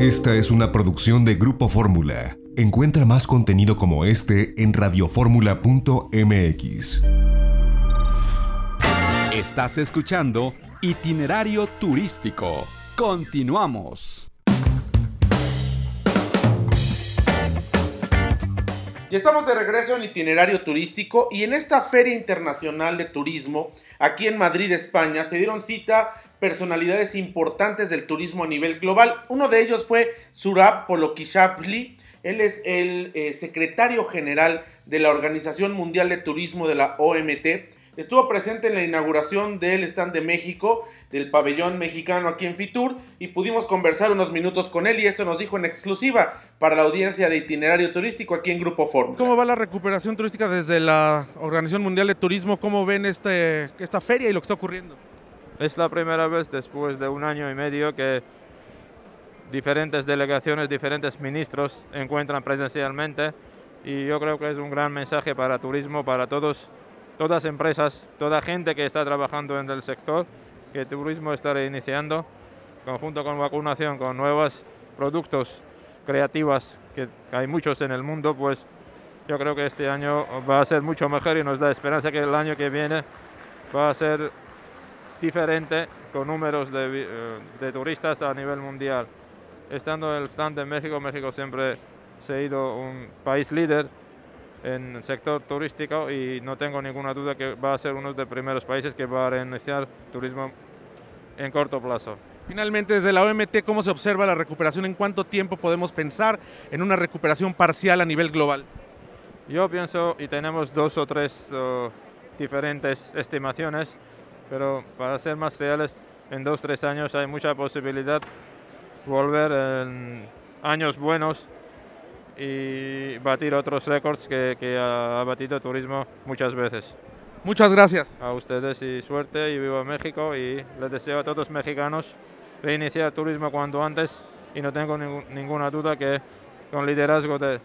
Esta es una producción de Grupo Fórmula. Encuentra más contenido como este en radioformula.mx. Estás escuchando Itinerario Turístico. Continuamos. Ya estamos de regreso en itinerario turístico y en esta Feria Internacional de Turismo, aquí en Madrid, España, se dieron cita personalidades importantes del turismo a nivel global. Uno de ellos fue Surab Polokishvili. Él es el eh, secretario general de la Organización Mundial de Turismo de la OMT Estuvo presente en la inauguración del stand de México, del pabellón mexicano aquí en Fitur, y pudimos conversar unos minutos con él y esto nos dijo en exclusiva para la audiencia de itinerario turístico aquí en Grupo Fórmula. ¿Cómo va la recuperación turística desde la Organización Mundial de Turismo? ¿Cómo ven este, esta feria y lo que está ocurriendo? Es la primera vez después de un año y medio que diferentes delegaciones, diferentes ministros encuentran presencialmente y yo creo que es un gran mensaje para turismo, para todos todas empresas, toda gente que está trabajando en el sector, que turismo está reiniciando, conjunto con vacunación, con nuevos productos creativas, que hay muchos en el mundo, pues yo creo que este año va a ser mucho mejor y nos da esperanza que el año que viene va a ser diferente con números de, eh, de turistas a nivel mundial. Estando en el stand de México, México siempre se ha ido un país líder en el sector turístico y no tengo ninguna duda que va a ser uno de los primeros países que va a reiniciar turismo en corto plazo. Finalmente, desde la OMT, ¿cómo se observa la recuperación? ¿En cuánto tiempo podemos pensar en una recuperación parcial a nivel global? Yo pienso, y tenemos dos o tres diferentes estimaciones, pero para ser más reales, en dos o tres años hay mucha posibilidad volver en años buenos y batir otros récords que, que ha batido turismo muchas veces. Muchas gracias. A ustedes y suerte y viva México y les deseo a todos los mexicanos reiniciar turismo cuanto antes y no tengo ninguna duda que con liderazgo del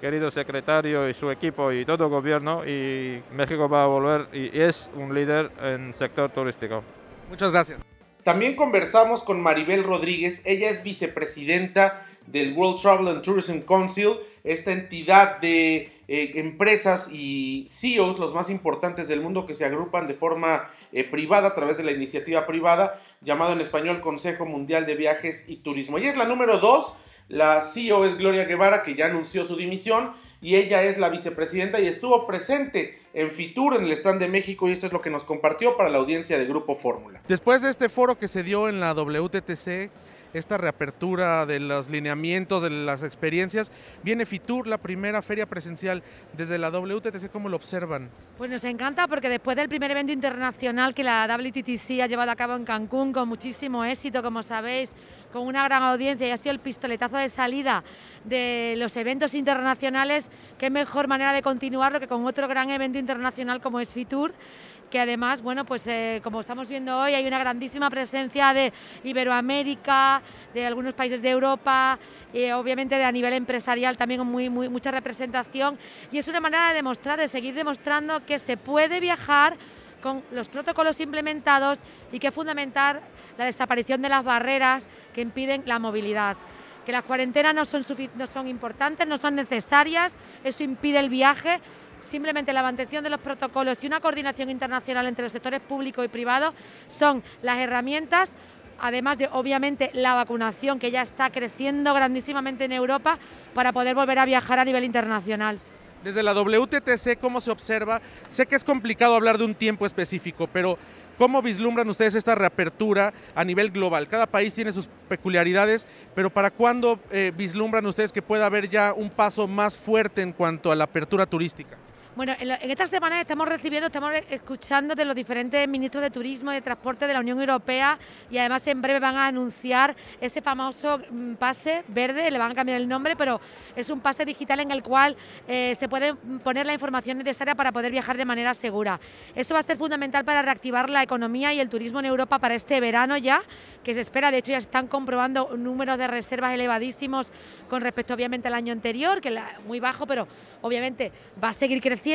querido secretario y su equipo y todo el gobierno y México va a volver y es un líder en sector turístico. Muchas gracias. También conversamos con Maribel Rodríguez, ella es vicepresidenta del World Travel and Tourism Council, esta entidad de eh, empresas y CEOs, los más importantes del mundo, que se agrupan de forma eh, privada a través de la iniciativa privada, llamado en español Consejo Mundial de Viajes y Turismo. Ella es la número dos, la CEO es Gloria Guevara, que ya anunció su dimisión, y ella es la vicepresidenta y estuvo presente en Fitur, en el stand de México, y esto es lo que nos compartió para la audiencia de Grupo Fórmula. Después de este foro que se dio en la WTTC, esta reapertura de los lineamientos, de las experiencias. Viene Fitur, la primera feria presencial desde la WTTC, ¿cómo lo observan? Pues nos encanta porque después del primer evento internacional que la WTTC ha llevado a cabo en Cancún con muchísimo éxito, como sabéis, con una gran audiencia y ha sido el pistoletazo de salida de los eventos internacionales, qué mejor manera de continuarlo que con otro gran evento internacional como es Fitur que además, bueno, pues eh, como estamos viendo hoy, hay una grandísima presencia de Iberoamérica, de algunos países de Europa, y obviamente de a nivel empresarial también muy, mucha representación. Y es una manera de demostrar, de seguir demostrando que se puede viajar con los protocolos implementados y que es fundamental la desaparición de las barreras que impiden la movilidad que las cuarentenas no son, no son importantes, no son necesarias, eso impide el viaje, simplemente la mantención de los protocolos y una coordinación internacional entre los sectores públicos y privados son las herramientas además de obviamente la vacunación que ya está creciendo grandísimamente en Europa para poder volver a viajar a nivel internacional. Desde la WTTC, ¿cómo se observa? Sé que es complicado hablar de un tiempo específico, pero ¿cómo vislumbran ustedes esta reapertura a nivel global? Cada país tiene sus peculiaridades, pero ¿para cuándo eh, vislumbran ustedes que pueda haber ya un paso más fuerte en cuanto a la apertura turística? Bueno, en, esta semana estamos recibiendo, estamos escuchando de los diferentes ministros de Turismo y de Transporte de la Unión Europea y además en breve van a anunciar ese famoso mm, pase verde, le van a cambiar el nombre, pero es un pase digital en el cual eh, se puede poner la información necesaria para poder viajar de manera segura. Eso va a ser fundamental para reactivar la economía y el turismo en Europa para este verano ya, que se espera, de hecho ya están comprobando números de reservas elevadísimos con respecto obviamente al año anterior, que es muy bajo, pero obviamente va a seguir creciendo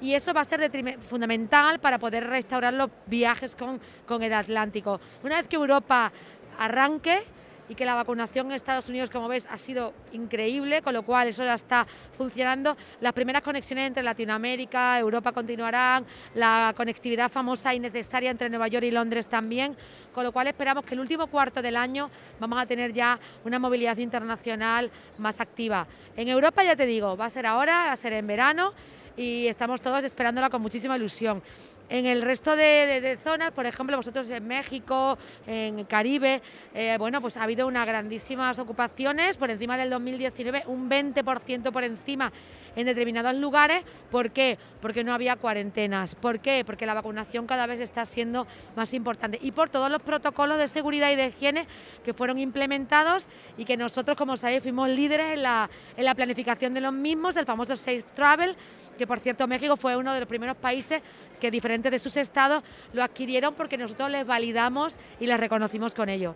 y eso va a ser fundamental para poder restaurar los viajes con, el Atlántico. Una vez que Europa arranque, y que la vacunación en Estados Unidos, como ves, ha sido increíble, con lo cual eso ya está funcionando. Las primeras conexiones entre Latinoamérica, Europa continuarán, la conectividad famosa y necesaria entre Nueva York y Londres también, con lo cual esperamos que el último cuarto del año vamos a tener ya una movilidad internacional más activa. En Europa, ya te digo, va a ser ahora, va a ser en verano y estamos todos esperándola con muchísima ilusión. En el resto de, zonas, por ejemplo, vosotros en México, en Caribe, eh, bueno, pues ha habido unas grandísimas ocupaciones por encima del 2019, un 20% por encima en determinados lugares. ¿Por qué? Porque no había cuarentenas. ¿Por qué? Porque la vacunación cada vez está siendo más importante. Y por todos los protocolos de seguridad y de higiene que fueron implementados y que nosotros, como sabéis, fuimos líderes en la, en la planificación de los mismos, el famoso Safe Travel, que por cierto México fue uno de los primeros países que diferentes de sus estados lo adquirieron porque nosotros les validamos y les reconocimos con ello.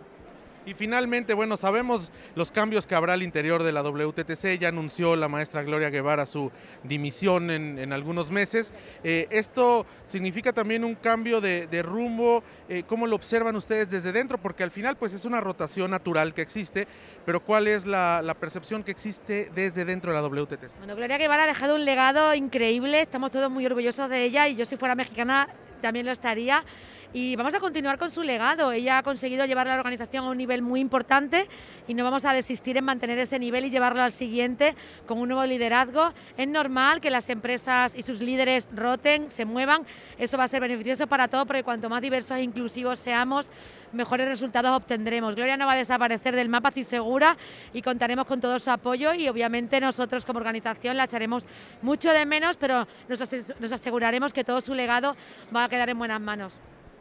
Y finalmente, bueno, sabemos los cambios que habrá al interior de la WTTC. Ya anunció la maestra Gloria Guevara su dimisión en, algunos meses. Eh, ¿Esto significa también un cambio de, rumbo? Eh, ¿Cómo lo observan ustedes desde dentro? Porque al final, pues es una rotación natural que existe, pero ¿cuál es la, la percepción que existe desde dentro de la WTTC? Bueno, Gloria Guevara ha dejado un legado increíble. Estamos todos muy orgullosos de ella y yo si fuera mexicana también lo estaría y vamos a continuar con su legado. Ella ha conseguido llevar la organización a un nivel muy importante y no vamos a desistir en mantener ese nivel y llevarlo al siguiente con un nuevo liderazgo. Es normal que las empresas y sus líderes roten, se muevan. Eso va a ser beneficioso para todos porque cuanto más diversos e inclusivos seamos, mejores resultados obtendremos. Gloria no va a desaparecer del mapa, estoy segura, y contaremos con todo su apoyo y obviamente nosotros como organización la echaremos mucho de menos, pero nos aseguraremos que todo su legado va a quedar en buenas manos.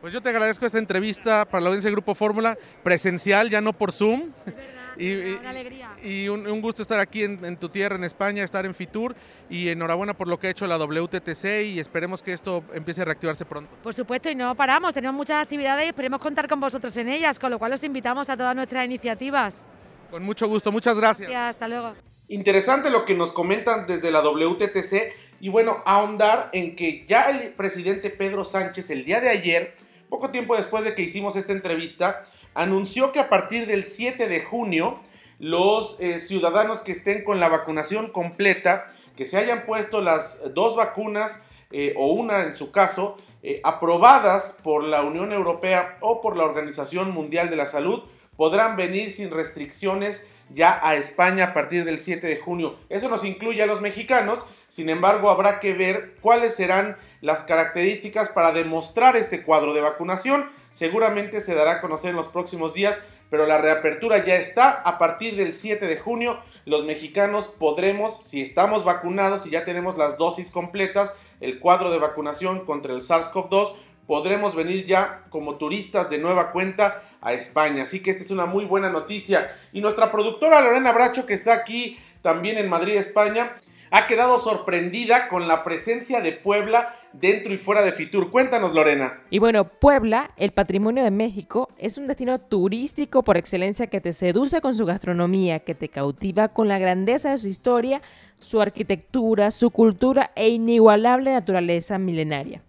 Pues yo te agradezco esta entrevista para la audiencia de Grupo Fórmula, presencial, ya no por Zoom. y, una alegría. Y un, gusto estar aquí en, tu tierra, en España, estar en Fitur. Y enhorabuena por lo que ha hecho la WTTC y esperemos que esto empiece a reactivarse pronto. Por supuesto, y no paramos, tenemos muchas actividades y esperemos contar con vosotros en ellas, con lo cual os invitamos a todas nuestras iniciativas. Con mucho gusto, muchas gracias. Gracias, hasta luego. Interesante lo que nos comentan desde la WTTC y bueno, ahondar en que ya el presidente Pedro Sánchez el día de ayer poco tiempo después de que hicimos esta entrevista, anunció que a partir del 7 de junio, los eh, ciudadanos que estén con la vacunación completa, que se hayan puesto las dos vacunas eh, o una en su caso, eh, aprobadas por la Unión Europea o por la Organización Mundial de la Salud, podrán venir sin restricciones ya a España a partir del 7 de junio. Eso nos incluye a los mexicanos, sin embargo habrá que ver cuáles serán las características para demostrar este cuadro de vacunación. Seguramente se dará a conocer en los próximos días, pero la reapertura ya está. A partir del 7 de junio los mexicanos podremos, si estamos vacunados y ya tenemos las dosis completas, el cuadro de vacunación contra el SARS-CoV-2, podremos venir ya como turistas de nueva cuenta a España. Así que esta es una muy buena noticia. Y nuestra productora Lorena Bracho, que está aquí también en Madrid, España, ha quedado sorprendida con la presencia de Puebla dentro y fuera de Fitur. Cuéntanos, Lorena. Y bueno, Puebla, el patrimonio de México, es un destino turístico por excelencia que te seduce con su gastronomía, que te cautiva con la grandeza de su historia, su arquitectura, su cultura e inigualable naturaleza milenaria.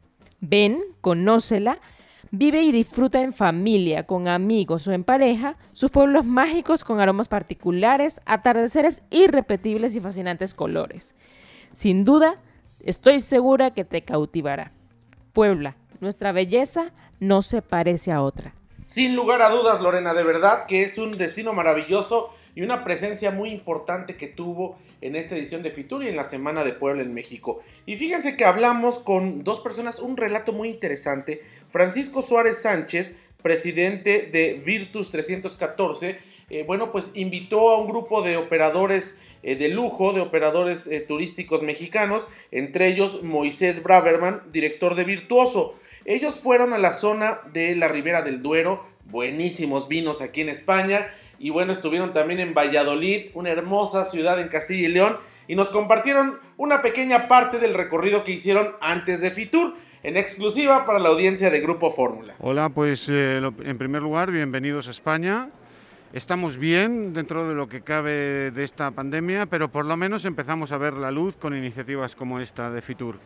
Ven, conócela, vive y disfruta en familia, con amigos o en pareja, sus pueblos mágicos con aromas particulares, atardeceres irrepetibles y fascinantes colores. Sin duda, estoy segura que te cautivará. Puebla, nuestra belleza no se parece a otra. Sin lugar a dudas, Lorena, de verdad que es un destino maravilloso y una presencia muy importante que tuvo en esta edición de Fitur y en la Semana de Puebla en México. Y fíjense que hablamos con dos personas, un relato muy interesante. Francisco Suárez Sánchez, presidente de Virtus 314, eh, bueno, pues invitó a un grupo de operadores eh, de lujo, de operadores eh, turísticos mexicanos, entre ellos Moisés Braverman, director de Virtuoso. Ellos fueron a la zona de la Ribera del Duero, buenísimos vinos aquí en España, y bueno, estuvieron también en Valladolid, una hermosa ciudad en Castilla y León, y nos compartieron una pequeña parte del recorrido que hicieron antes de Fitur, en exclusiva para la audiencia de Grupo Fórmula. Hola, pues eh, en primer lugar, bienvenidos a España. Estamos bien dentro de lo que cabe de esta pandemia, pero por lo menos empezamos a ver la luz con iniciativas como esta de Fitur.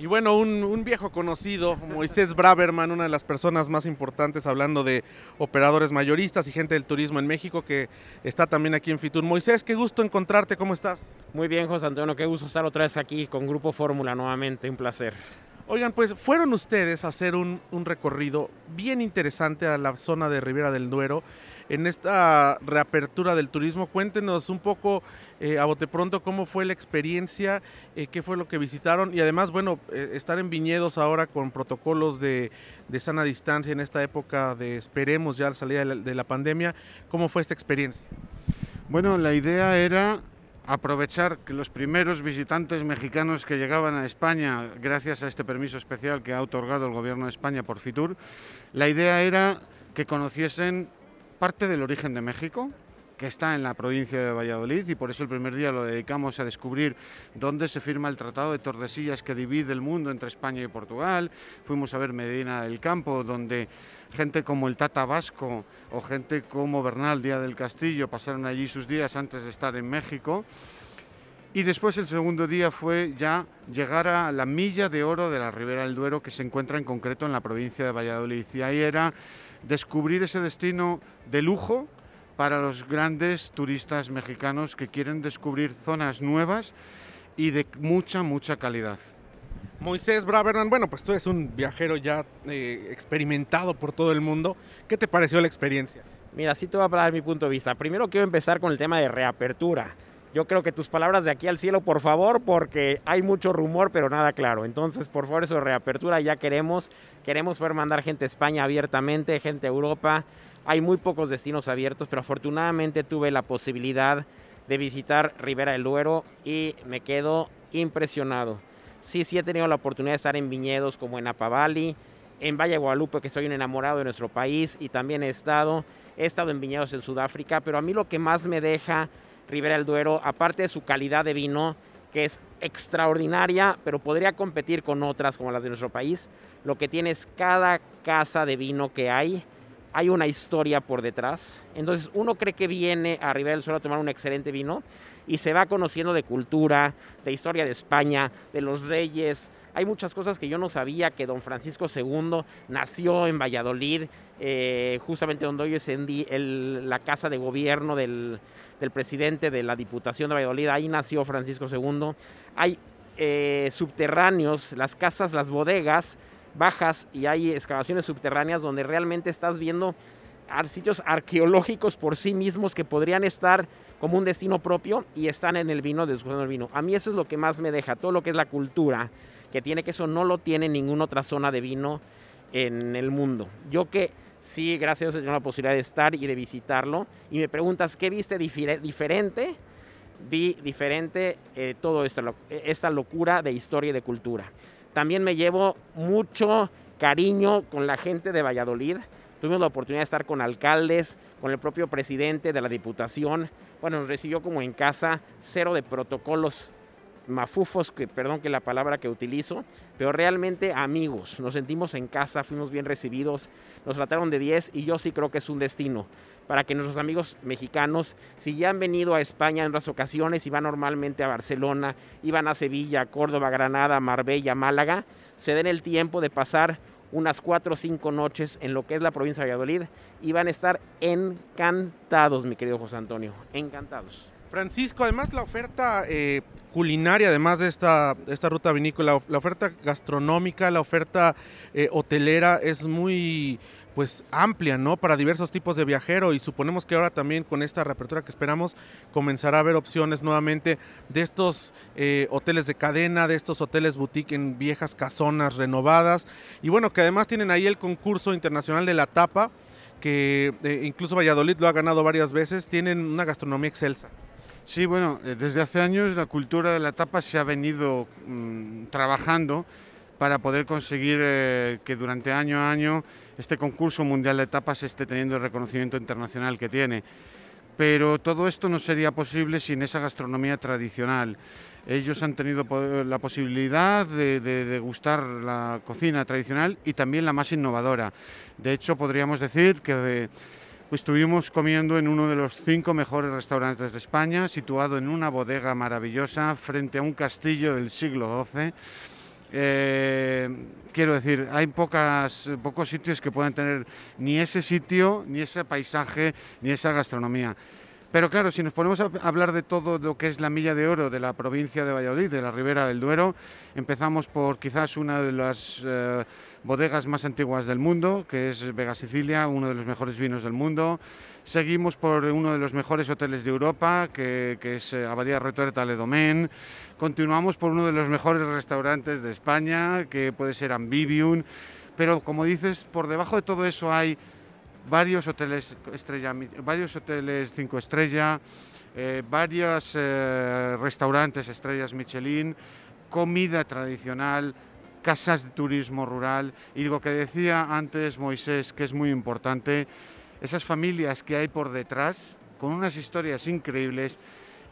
Y bueno, un, viejo conocido, Moisés Braverman, una de las personas más importantes hablando de operadores mayoristas y gente del turismo en México, que está también aquí en Fitur. Moisés, qué gusto encontrarte, ¿cómo estás? Muy bien, José Antonio, qué gusto estar otra vez aquí con Grupo Fórmula nuevamente, un placer. Oigan, pues fueron ustedes a hacer un, recorrido bien interesante a la zona de Ribera del Duero en esta reapertura del turismo. Cuéntenos un poco eh, a bote pronto cómo fue la experiencia, eh, qué fue lo que visitaron y además, bueno, eh, estar en viñedos ahora con protocolos de, sana distancia en esta época de esperemos ya la salida de la pandemia. ¿Cómo fue esta experiencia? Bueno, la idea era aprovechar que los primeros visitantes mexicanos que llegaban a España, gracias a este permiso especial que ha otorgado el Gobierno de España por Fitur, la idea era que conociesen parte del origen de México, que está en la provincia de Valladolid y por eso el primer día lo dedicamos a descubrir dónde se firma el Tratado de Tordesillas que divide el mundo entre España y Portugal. Fuimos a ver Medina del Campo, donde gente como el Tata Vasco o gente como Bernal Díaz del Castillo pasaron allí sus días antes de estar en México. Y después el segundo día fue ya llegar a la milla de oro de la Ribera del Duero que se encuentra en concreto en la provincia de Valladolid. Y ahí era descubrir ese destino de lujo para los grandes turistas mexicanos que quieren descubrir zonas nuevas y de mucha, mucha calidad. Moisés Braverman, bueno, pues tú eres un viajero ya eh, experimentado por todo el mundo. ¿Qué te pareció la experiencia? Mira, sí te voy a dar mi punto de vista. Primero quiero empezar con el tema de reapertura. Yo creo que tus palabras de aquí al cielo, por favor, porque hay mucho rumor, pero nada claro. Entonces, por favor, eso de reapertura ya queremos. Queremos poder mandar gente a España abiertamente, gente a Europa. Hay muy pocos destinos abiertos, pero afortunadamente tuve la posibilidad de visitar Ribera del Duero y me quedo impresionado. Sí, sí he tenido la oportunidad de estar en viñedos como en Apavali, en Valle Guadalupe, que soy un enamorado de nuestro país, y también he estado, he estado en viñedos en Sudáfrica, pero a mí lo que más me deja Ribera del Duero, aparte de su calidad de vino, que es extraordinaria, pero podría competir con otras como las de nuestro país, lo que tiene es cada casa de vino que hay hay una historia por detrás. Entonces uno cree que viene a Ribera del Suelo a tomar un excelente vino y se va conociendo de cultura, de historia de España, de los reyes. Hay muchas cosas que yo no sabía, que don Francisco II nació en Valladolid, eh, justamente donde hoy es la casa de gobierno del, presidente de la Diputación de Valladolid, ahí nació Francisco II. Hay eh, subterráneos, las casas, las bodegas, bajas y hay excavaciones subterráneas donde realmente estás viendo sitios arqueológicos por sí mismos que podrían estar como un destino propio y están en el vino, descubriendo el vino. A mí eso es lo que más me deja, todo lo que es la cultura, que tiene que eso no lo tiene ninguna otra zona de vino en el mundo. Yo que sí, gracias a Dios, he tenido la posibilidad de estar y de visitarlo, y me preguntas, ¿qué viste diferente? Vi diferente eh, todo esto, esta locura de historia y de cultura. También me llevo mucho cariño con la gente de Valladolid. Tuvimos la oportunidad de estar con alcaldes, con el propio presidente de la Diputación. Bueno, nos recibió como en casa, cero de protocolos mafufos, que perdón que la palabra que utilizo, pero realmente amigos. Nos sentimos en casa, fuimos bien recibidos, nos trataron de 10 y yo sí creo que es un destino para que nuestros amigos mexicanos, si ya han venido a España en otras ocasiones y van normalmente a Barcelona, iban a Sevilla, Córdoba, Granada, Marbella, Málaga, se den el tiempo de pasar unas cuatro o cinco noches en lo que es la provincia de Valladolid y van a estar encantados, mi querido José Antonio, encantados. Francisco, además la oferta eh, culinaria, además de esta, esta ruta vinícola, la oferta gastronómica, la oferta eh, hotelera es muy pues amplia, ¿no? Para diversos tipos de viajero y suponemos que ahora también con esta reapertura que esperamos comenzará a haber opciones nuevamente de estos eh, hoteles de cadena, de estos hoteles boutique en viejas casonas renovadas y bueno, que además tienen ahí el concurso internacional de la tapa que incluso Valladolid lo ha ganado varias veces, tienen una gastronomía excelsa. Sí, bueno, eh, desde hace años la cultura de la tapa se ha venido mm, trabajando para poder conseguir eh, que durante año a año este concurso mundial de tapas esté teniendo el reconocimiento internacional que tiene. Pero todo esto no sería posible sin esa gastronomía tradicional. Ellos han tenido la posibilidad de, de degustar la cocina tradicional y también la más innovadora. De hecho, podríamos decir que pues estuvimos comiendo en uno de los cinco mejores restaurantes de España, situado en una bodega maravillosa frente a un castillo del siglo XII Eh, quiero decir, hay pocos sitios que puedan tener ni ese sitio, ni ese paisaje, ni esa gastronomía. Pero claro, si nos ponemos a hablar de todo lo que es la milla de oro de la provincia de Valladolid, de la Ribera del Duero, empezamos por quizás una de las eh, bodegas más antiguas del mundo, que es Vega Sicilia, uno de los mejores vinos del mundo. Seguimos por uno de los mejores hoteles de Europa, que, es eh, Abadía Retorta Le Domaine. Continuamos por uno de los mejores restaurantes de España, que puede ser Ambivium. Pero como dices, por debajo de todo eso hay varios hoteles estrella, varios hoteles cinco estrellas, eh, varios eh, restaurantes estrellas Michelin, comida tradicional, casas de turismo rural y lo que decía antes Moisés, que es muy importante, esas familias que hay por detrás, con unas historias increíbles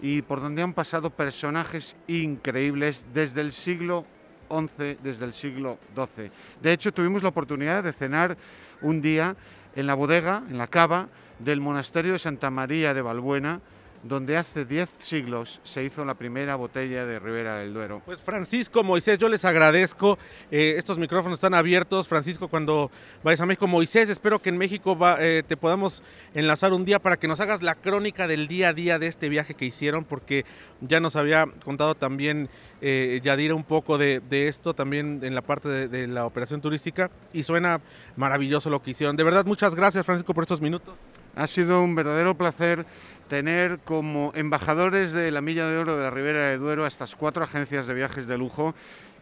y por donde han pasado personajes increíbles desde el siglo XI, desde el siglo XII. De hecho, tuvimos la oportunidad de cenar un día en la bodega, en la cava del monasterio de Santa María de Balbuena, donde hace 10 siglos se hizo la primera botella de Ribera del Duero. Pues Francisco, Moisés, yo les agradezco. Eh, estos micrófonos están abiertos. Francisco, cuando vayas a México, Moisés, espero que en México eh, te podamos enlazar un día para que nos hagas la crónica del día a día de este viaje que hicieron, porque ya nos había contado también eh, Yadira un poco de, esto, también en la parte de, de la operación turística, y suena maravilloso lo que hicieron. De verdad, muchas gracias, Francisco, por estos minutos. Ha sido un verdadero placer tener como embajadores de la Milla de Oro de la Ribera de Duero a estas cuatro agencias de viajes de lujo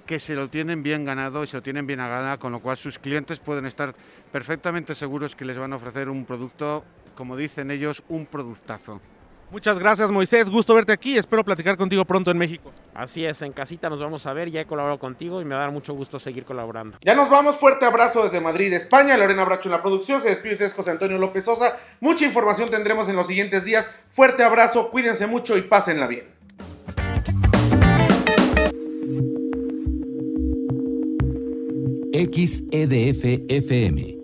que se lo tienen bien ganado y se lo tienen bien ganado, con lo cual sus clientes pueden estar perfectamente seguros que les van a ofrecer un producto, como dicen ellos, un productazo. Muchas gracias Moisés, gusto verte aquí, espero platicar contigo pronto en México. Así es, en casita nos vamos a ver, ya he colaborado contigo y me va a dar mucho gusto seguir colaborando. Ya nos vamos, fuerte abrazo desde Madrid, España, Lorena Bracho en la producción, se despide usted José Antonio López Sosa, mucha información tendremos en los siguientes días, fuerte abrazo, cuídense mucho y pásenla bien. XEDF FM